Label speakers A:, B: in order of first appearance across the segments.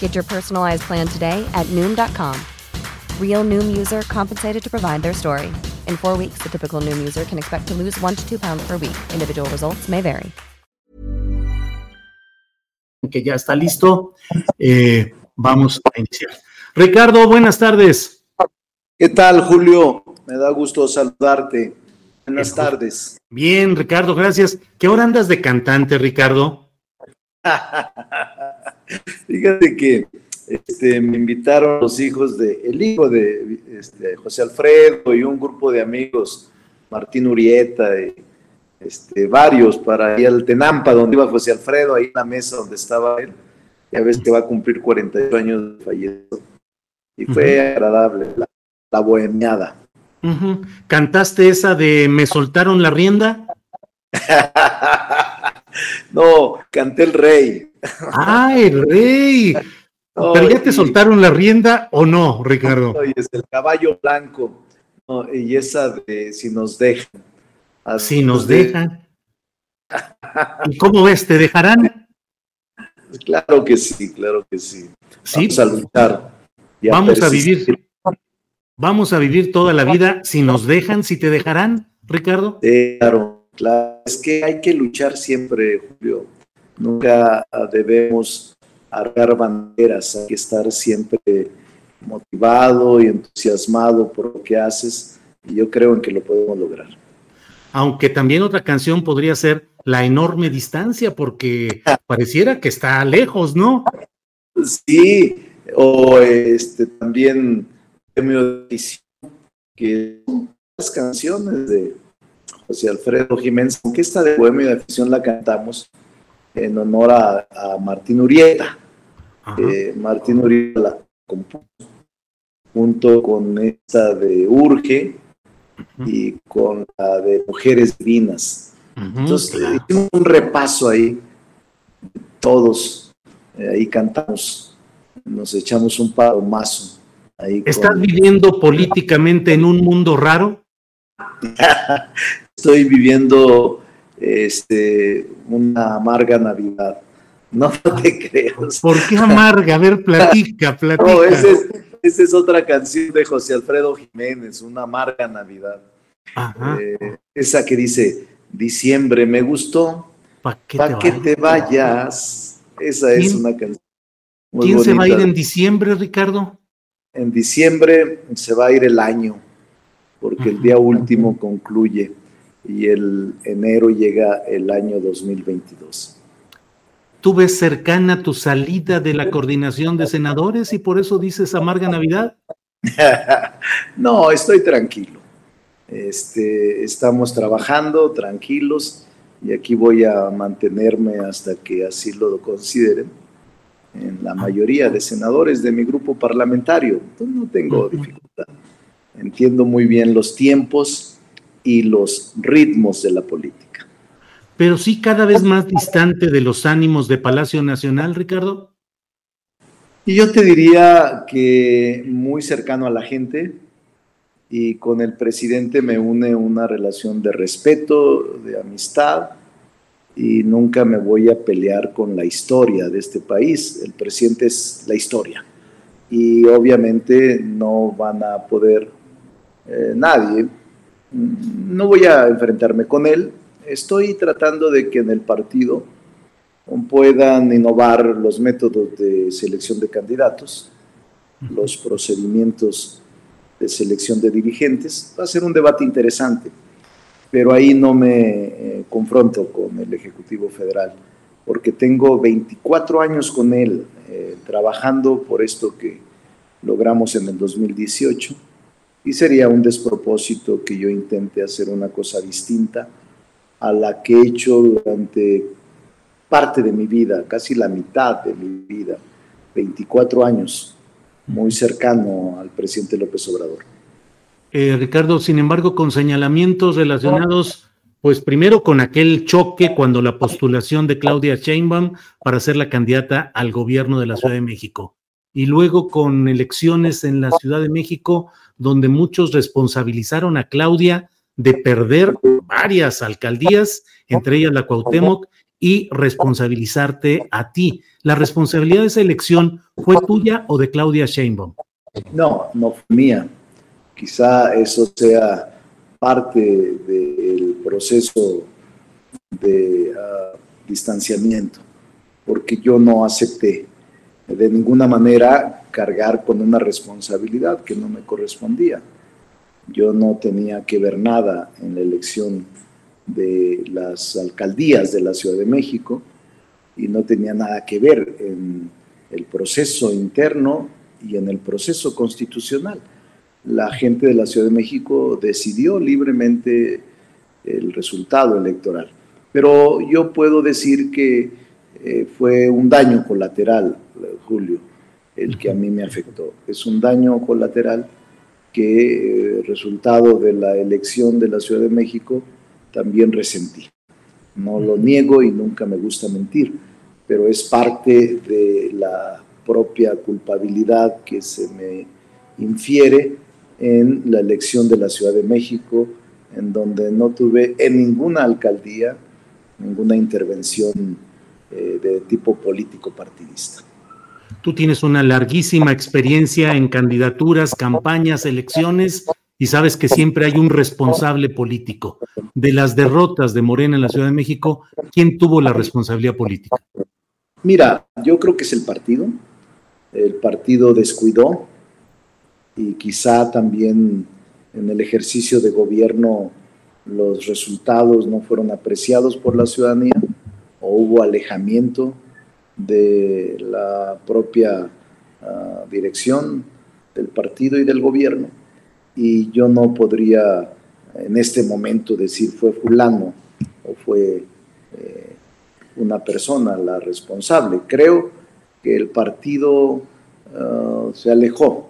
A: Get your personalized plan today at Noom.com. Real Noom user compensated to provide their story. In four weeks, the typical Noom user can expect to lose one to two pounds per week. Individual results may vary.
B: Que ya está listo. Eh, vamos a iniciar. Ricardo, buenas tardes.
C: ¿Qué tal, Julio? Me da gusto saludarte. Buenas tardes.
B: Bien, Ricardo, gracias. ¿Qué hora andas de cantante, Ricardo?
C: Fíjate que este, me invitaron los hijos de, el hijo de este, José Alfredo y un grupo de amigos, Martín Urieta y este, varios, para ir al Tenampa, donde iba José Alfredo, ahí en la mesa donde estaba él. Ya ves que va a cumplir 48 años de fallecido. Y fue agradable la, la bohemiada.
B: ¿Cantaste esa de Me soltaron la rienda?
C: no, canté el rey.
B: ¡Ay, el rey! ¿Pero ya te soltaron la rienda o no, Ricardo?
C: es el caballo blanco. y esa de si nos dejan.
B: Si nos dejan. ¿Y cómo ves? ¿Te dejarán?
C: Claro que sí, claro que sí.
B: ¿Sí?
C: Vamos a luchar.
B: Vamos a vivir. Vamos a vivir toda la vida si nos dejan, si te dejarán, Ricardo.
C: Claro, claro. Es que hay que luchar siempre, Julio. Nunca debemos argar banderas, hay que estar siempre motivado y entusiasmado por lo que haces y yo creo en que lo podemos lograr.
B: Aunque también otra canción podría ser La enorme distancia, porque pareciera que está lejos, ¿no?
C: Sí, o este también premio de que las canciones de José Alfredo Jiménez, aunque esta de Bohemio de Afición la cantamos en honor a, Martín Urieta. Eh, Martín Urieta la compuso junto con esta de Urge y con la de Mujeres Divinas. Entonces hicimos un repaso ahí, todos, eh, ahí cantamos, nos echamos un mazo
B: ¿Estás viviendo políticamente en un mundo raro?
C: Estoy viviendo este, una amarga Navidad. No, te creas.
B: ¿Por qué amarga? A ver, platica, platica.
C: No, esa es, otra canción de José Alfredo Jiménez, una amarga Navidad. Eh, esa que dice, diciembre me gustó, ¿para qué, te, vayas? Esa es una canción.
B: ¿Quién se va a ir en diciembre, Ricardo?
C: en diciembre se va a ir el año, porque el día último concluye y el enero llega el año 2022.
B: ¿Tú ves cercana tu salida de la coordinación de senadores y por eso dices amarga Navidad?
C: no, estoy tranquilo. Este, estamos trabajando tranquilos y aquí voy a mantenerme hasta que así lo consideren en la mayoría de senadores de mi grupo parlamentario. Entonces no tengo dificultad. Entiendo muy bien los tiempos y los ritmos de la política.
B: Pero sí cada vez más distante de los ánimos de Palacio Nacional, Ricardo.
C: Y yo te diría que muy cercano a la gente y con el presidente me une una relación de respeto, de amistad, y nunca me voy a pelear con la historia de este país. El presidente es la historia. y obviamente no van a poder eh, nadie. No voy a enfrentarme con él. Estoy tratando de que en el partido puedan innovar los métodos de selección de candidatos, los procedimientos de selección de dirigentes. Va a ser un debate interesante, pero ahí no me eh, confronto con el Ejecutivo Federal, porque tengo 24 años con él eh, trabajando por esto que logramos en el 2018 y sería un despropósito que yo intente hacer una cosa distinta a la que he hecho durante parte de mi vida, casi la mitad de mi vida, 24 años, muy cercano al presidente López Obrador.
B: Eh, Ricardo, sin embargo, con señalamientos relacionados, pues primero con aquel choque cuando la postulación de Claudia Sheinbaum para ser la candidata al gobierno de la Ciudad de México, y luego con elecciones en la Ciudad de México, donde muchos responsabilizaron a Claudia de perder varias alcaldías, entre ellas la Cuauhtémoc, y responsabilizarte a ti. ¿La responsabilidad de esa elección fue tuya o de Claudia Sheinbaum?
C: No, no fue mía. Quizá eso sea parte del proceso de ah, distanciamiento, porque yo no acepté de ninguna manera cargar con una responsabilidad que no me correspondía. Yo no tenía que ver nada en la elección de las alcaldías de la Ciudad de México y no tenía nada que ver en el proceso interno y en el proceso constitucional. La gente de la Ciudad de México decidió libremente el resultado electoral. Pero yo puedo decir que eh, fue un daño colateral, Julio, el que a mí me afectó. Es un daño colateral que, eh, resultado de la elección de la Ciudad de México, también resentí. No lo niego y nunca me gusta mentir, pero es parte de la propia culpabilidad que se me infiere en la elección de la Ciudad de México, en donde no tuve en ninguna alcaldía ninguna intervención eh, de tipo político partidista.
B: Tú tienes una larguísima experiencia en candidaturas, campañas, elecciones y sabes que siempre hay un responsable político. De las derrotas de Morena en la Ciudad de México, ¿quién tuvo la responsabilidad política?
C: Mira, yo creo que es el partido. El partido descuidó y quizá también en el ejercicio de gobierno los resultados no fueron apreciados por la ciudadanía o hubo alejamiento de la propia ah, dirección del partido y del gobierno y yo no podría en este momento decir fue fulano o fue eh, una persona la responsable. Creo que el partido ah, se alejó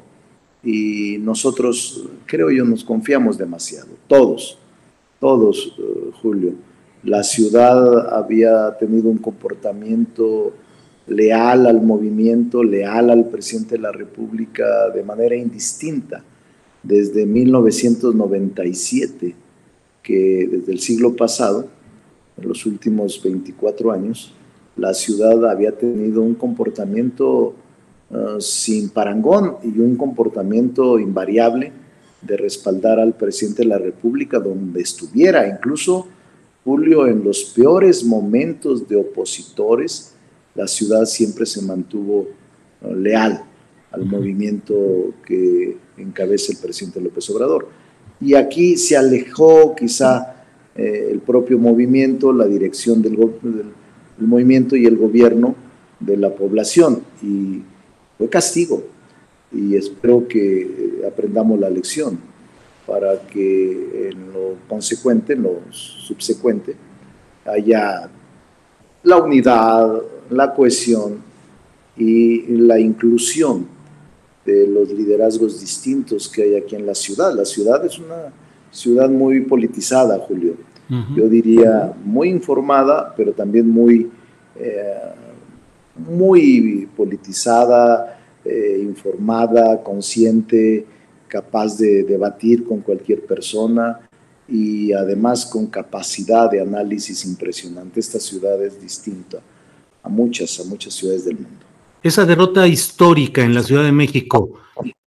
C: y nosotros, creo yo, nos confiamos demasiado, todos, todos, eh, Julio. La ciudad había tenido un comportamiento leal al movimiento, leal al presidente de la República de manera indistinta desde 1997, que desde el siglo pasado, en los últimos 24 años, la ciudad había tenido un comportamiento uh, sin parangón y un comportamiento invariable de respaldar al presidente de la República donde estuviera. Incluso, Julio, en los peores momentos de opositores, la ciudad siempre se mantuvo leal al movimiento que encabeza el presidente López Obrador. Y aquí se alejó quizá eh, el propio movimiento, la dirección del, movimiento y el gobierno de la población. Y fue castigo. Y espero que eh, aprendamos la lección para que en lo consecuente, en lo subsecuente, haya la unidad, la cohesión y la inclusión de los liderazgos distintos que hay aquí en la ciudad. La ciudad es una ciudad muy politizada, Julio. Yo diría muy informada, pero también muy, eh, muy politizada, eh, informada, consciente, capaz de debatir con cualquier persona y además con capacidad de análisis impresionante. Esta ciudad es distinta a muchas, a muchas ciudades del mundo.
B: Esa derrota histórica en la Ciudad de México,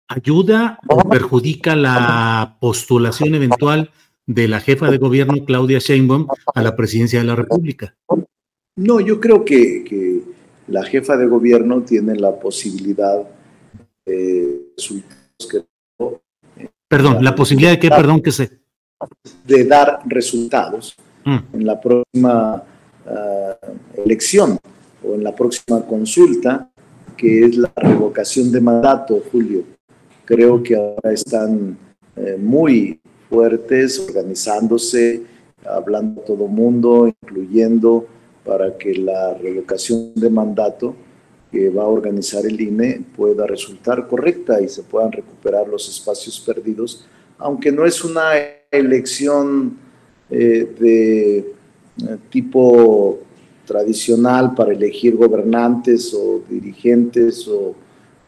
B: ¿ayuda o perjudica la postulación eventual de la jefa de gobierno, Claudia Sheinbaum, a la presidencia de la República?
C: No, yo creo que, que la jefa de gobierno tiene la posibilidad de
B: resultados Perdón, la posibilidad de qué, perdón, que se...
C: De dar resultados mm. en la próxima ah, elección o en la próxima consulta, que es la revocación de mandato, Julio. Creo que ahora están eh, muy fuertes, organizándose, hablando a todo mundo, incluyendo para que la revocación de mandato que va a organizar el INE pueda resultar correcta y se puedan recuperar los espacios perdidos, aunque no es una elección eh, de eh, tipo tradicional para elegir gobernantes o dirigentes o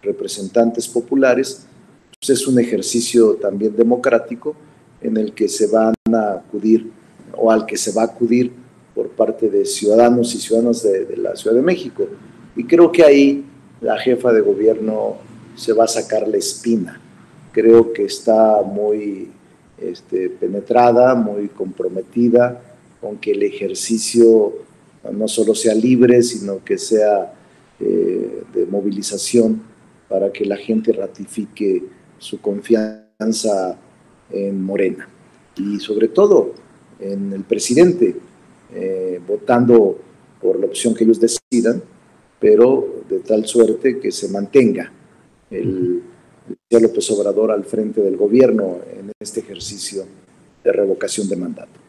C: representantes populares, pues es un ejercicio también democrático en el que se van a acudir o al que se va a acudir por parte de ciudadanos y ciudadanas de, la Ciudad de México. Y creo que ahí la jefa de gobierno se va a sacar la espina. Creo que está muy este, penetrada, muy comprometida con que el ejercicio no solo sea libre, sino que sea eh, de movilización para que la gente ratifique su confianza en Morena y sobre todo en el presidente, eh, votando por la opción que ellos decidan, pero de tal suerte que se mantenga el, el López Obrador al frente del gobierno en este ejercicio de revocación de mandato.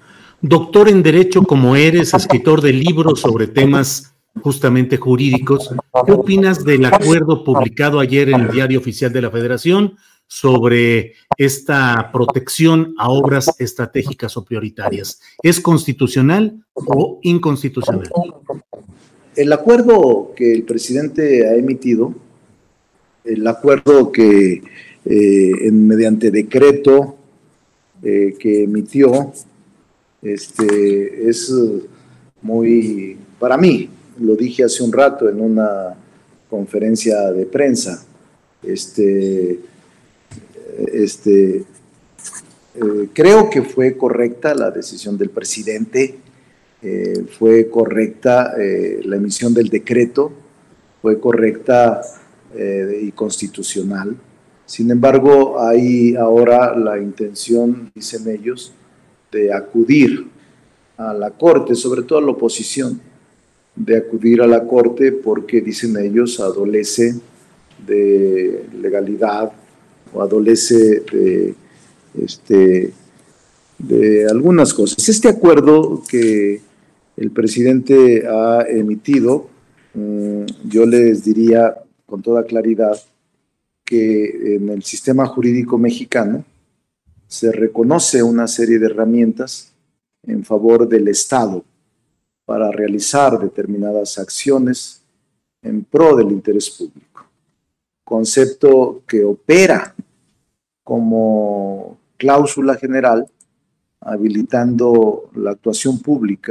B: Doctor en Derecho como eres, escritor de libros sobre temas justamente jurídicos, ¿qué opinas del acuerdo publicado ayer en el Diario Oficial de la Federación sobre esta protección a obras estratégicas o prioritarias. ¿Es constitucional o inconstitucional?
C: El acuerdo que el presidente ha emitido, el acuerdo que eh, mediante decreto eh, que emitió, este, es muy, para mí, lo dije hace un rato en una conferencia de prensa, este, este, eh, creo que fue correcta la decisión del presidente, eh, fue correcta eh, la emisión del decreto, fue correcta y constitucional. Sin embargo, hay ahora la intención, dicen ellos, de acudir a la Corte, sobre todo a la oposición, de acudir a la Corte porque, dicen ellos, adolece de legalidad, o adolece de, este, de algunas cosas. Este acuerdo que el presidente ha emitido, mm, yo les diría con toda claridad que en el sistema jurídico mexicano se reconoce una serie de herramientas en favor del Estado para realizar determinadas acciones en pro del interés público. Concepto que opera como cláusula general habilitando la actuación pública.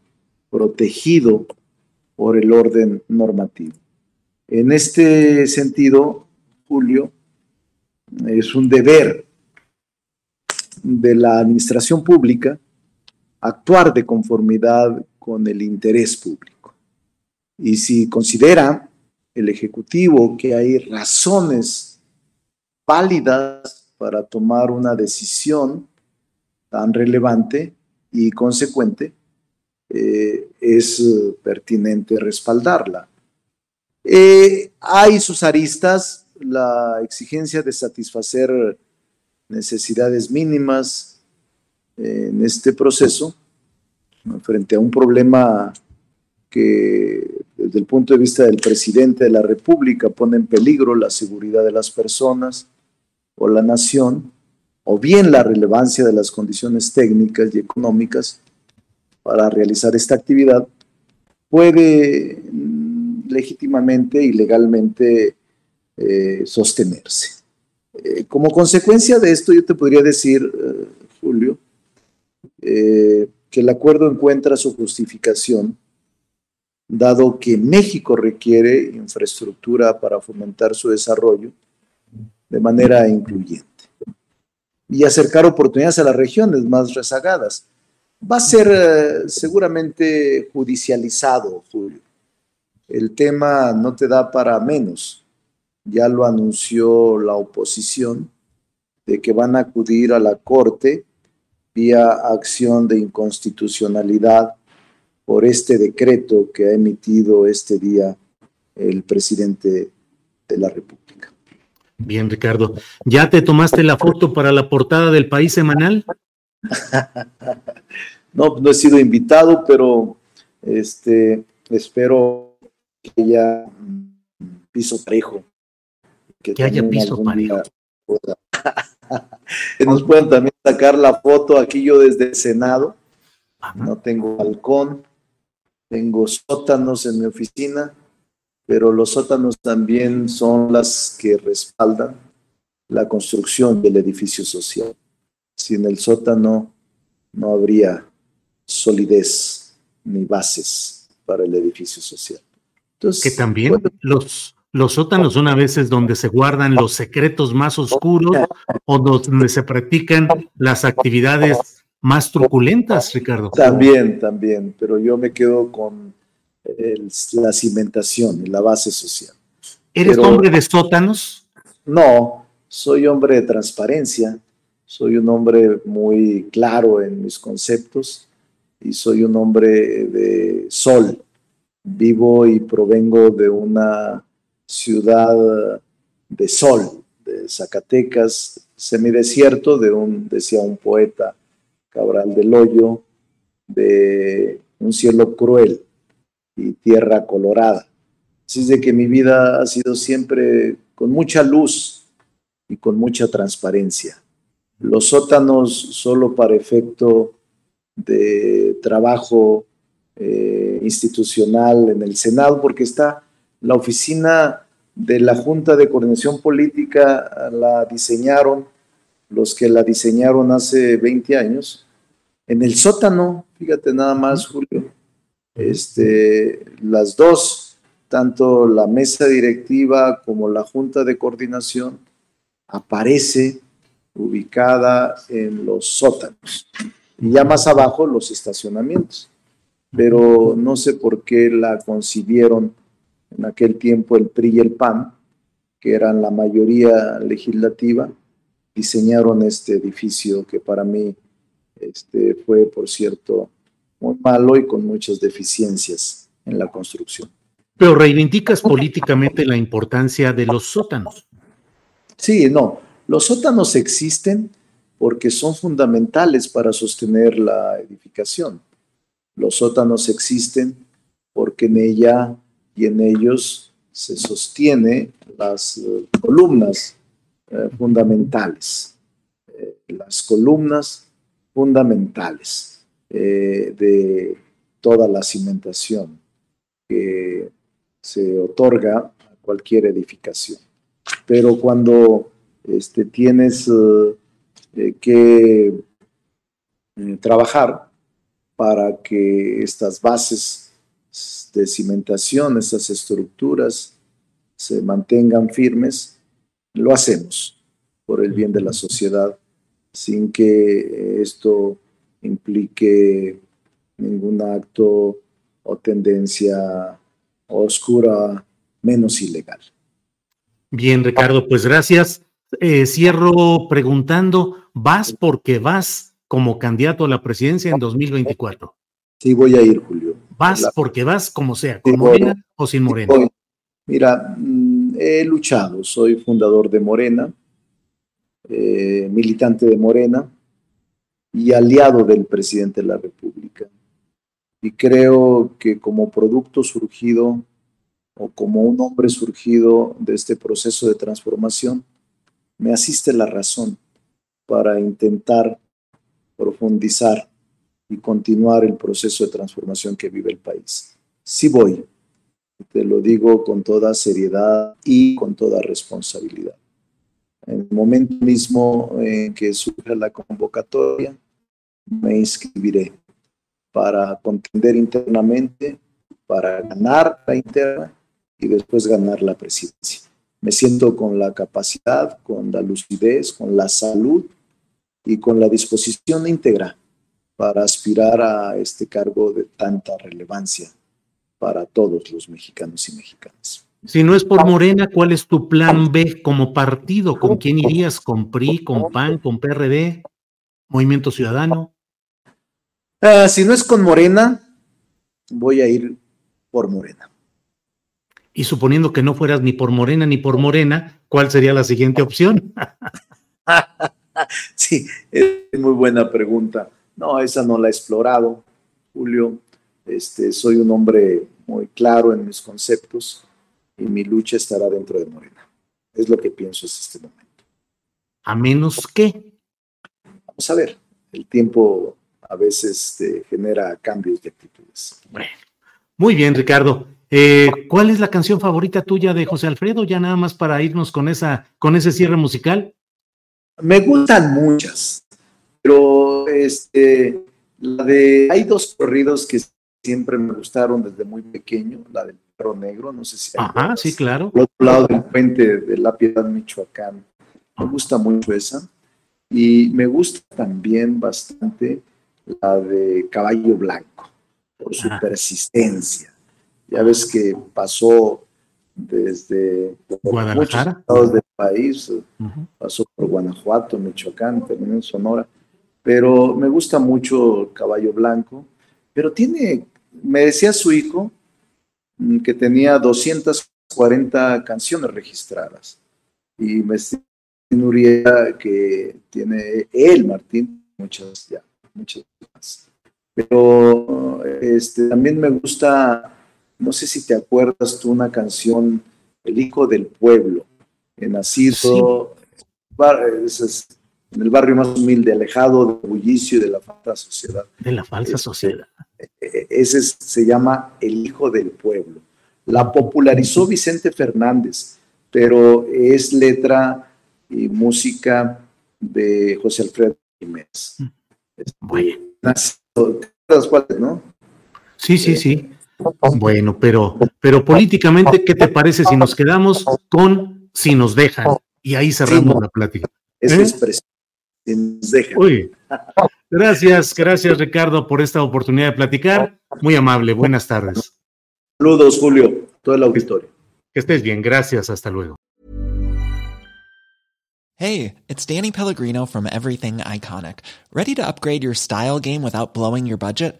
C: protegido por el orden normativo. En este sentido, Julio, es un deber de la administración pública actuar de conformidad con el interés público. Y si considera el Ejecutivo que hay razones válidas para tomar una decisión tan relevante y consecuente, eh, es pertinente respaldarla. Eh, hay sus aristas, la exigencia de satisfacer necesidades mínimas en este proceso, frente a un problema que desde el punto de vista del presidente de la República pone en peligro la seguridad de las personas o la nación, o bien la relevancia de las condiciones técnicas y económicas para realizar esta actividad, puede mm, legítimamente y legalmente eh, sostenerse. Eh, como consecuencia de esto, yo te podría decir, eh, Julio, que el acuerdo encuentra su justificación, dado que México requiere infraestructura para fomentar su desarrollo de manera incluyente y acercar oportunidades a las regiones más rezagadas. Va a ser seguramente judicializado, Julio. El tema no te da para menos ya lo anunció la oposición, de que van a acudir a la Corte vía acción de inconstitucionalidad por este decreto que ha emitido este día el presidente de la República.
B: Bien, Ricardo. ¿Ya te tomaste la foto para la portada del país semanal?
C: no, no he sido invitado, pero este, espero que ya piso parejo
B: que, haya piso parejo.
C: que nos puedan también sacar la foto aquí yo desde el Senado. No tengo balcón, tengo sótanos en mi oficina, pero los sótanos también son las que respaldan la construcción del edificio social. Sin el sótano no habría solidez ni bases para el edificio social.
B: Entonces, que también los, los sótanos son a veces donde se guardan los secretos más oscuros o donde se practican las actividades más truculentas, Ricardo.
C: También, también, pero yo me quedo con la cimentación, la base social.
B: ¿Eres hombre de sótanos?
C: No, soy hombre de transparencia, soy un hombre muy claro en mis conceptos y soy un hombre de sol. Vivo y provengo de una ciudad de sol, de Zacatecas, semidesierto, de un, decía un poeta, Cabral del Hoyo, de un cielo cruel y tierra colorada. Así es de que mi vida ha sido siempre con mucha luz y con mucha transparencia. Los sótanos solo para efecto de trabajo eh, institucional en el Senado, porque está la oficina de la Junta de Coordinación Política la diseñaron los que la diseñaron hace 20 años. En el sótano, fíjate nada más, Julio, este, las dos, tanto la mesa directiva como la Junta de Coordinación, aparece ubicada en los sótanos. Y ya más abajo los estacionamientos. Pero no sé por qué la concibieron en aquel tiempo el PRI y el PAN, que eran la mayoría legislativa, diseñaron este edificio que para mí este, fue, por cierto, muy malo y con muchas deficiencias en la construcción.
B: Pero reivindicas políticamente la importancia de los sótanos.
C: Sí, no, los sótanos existen porque son fundamentales para sostener la edificación. Los sótanos existen porque en ella y en ellos se sostiene las eh, columnas eh, fundamentales, eh, las columnas fundamentales de toda la cimentación que se otorga a cualquier edificación. Pero cuando este, tienes que trabajar para que estas bases de cimentación, estas estructuras se mantengan firmes, lo hacemos por el bien de la sociedad sin que esto implique ningún acto o tendencia oscura menos ilegal.
B: Bien, Ricardo, pues gracias. Eh, cierro preguntando, ¿vas porque vas como candidato a la presidencia en 2024?
C: Sí, voy a ir, Julio.
B: ¿Vas porque vas como sea, con Morena o sin Morena?
C: Mira, mm, he luchado, soy fundador de Morena, eh, militante de Morena y aliado del presidente de la República. Y creo que como producto surgido o como un hombre surgido de este proceso de transformación, me asiste la razón para intentar profundizar y continuar el proceso de transformación que vive el país. Sí voy, te lo digo con toda seriedad y con toda responsabilidad. En el momento mismo en que surja la convocatoria, me inscribiré para contender internamente, para ganar la interna y después ganar la presidencia. Me siento con la capacidad, con la lucidez, con la salud y con la disposición íntegra para aspirar a este cargo de tanta relevancia para todos los mexicanos y mexicanas.
B: Si no es por Morena, ¿cuál es tu plan B como partido? ¿Con quién irías? ¿Con PRI, con PAN, con PRD? ¿Movimiento Ciudadano?
C: Ah, si no es con Morena, voy a ir por Morena.
B: Y suponiendo que no fueras ni por Morena ni por Morena, ¿cuál sería la siguiente opción?
C: sí, es muy buena pregunta. No, esa no la he explorado, Julio. Este, soy un hombre muy claro en mis conceptos y mi lucha estará dentro de Morena. Es lo que pienso en este momento.
B: A menos que.
C: Vamos a ver, el tiempo a veces te genera cambios de actitudes.
B: Bueno, muy bien, Ricardo. Eh, ¿Cuál es la canción favorita tuya de José Alfredo? Ya nada más para irnos con esa, con ese cierre musical.
C: Me gustan muchas, pero este, la de hay dos corridos que siempre me gustaron desde muy pequeño, la del perro negro, no sé si.
B: Ajá, sí, claro.
C: Al otro lado del puente de La Piedad, Michoacán. Me gusta mucho esa. Y me gusta también bastante la de Caballo Blanco, por su persistencia. Ya ves que pasó desde muchos estados del país, pasó por Guanajuato, Michoacán, terminó en Sonora, pero me gusta mucho Caballo Blanco, pero tiene, me decía su hijo mm, que tenía 240 canciones registradas y me decía que tiene él, Martín, muchas ya muchas más. Pero este, también me gusta, no sé si te acuerdas tú, una canción, El Hijo del Pueblo, nacido en el barrio más humilde, alejado del bullicio y de la falsa sociedad.
B: De la falsa este, sociedad.
C: E, e, ese se llama El Hijo del Pueblo. La popularizó Vicente Fernández, pero es letra y música de José Alfredo Jiménez. Mm.
B: Bueno. ¿no? Sí, sí, sí. Bueno, pero, pero políticamente, ¿qué te parece si nos quedamos con si nos dejan? Y ahí cerramos la plática.
C: Es ¿Eh? Si nos dejan.
B: Gracias, gracias Ricardo por esta oportunidad de platicar. Muy amable, buenas tardes.
C: Saludos, Julio, todo el auditorio.
B: Que estés bien, gracias, hasta luego.
D: Hey, it's Danny Pellegrino from Everything Iconic. Ready to upgrade your style game without blowing your budget?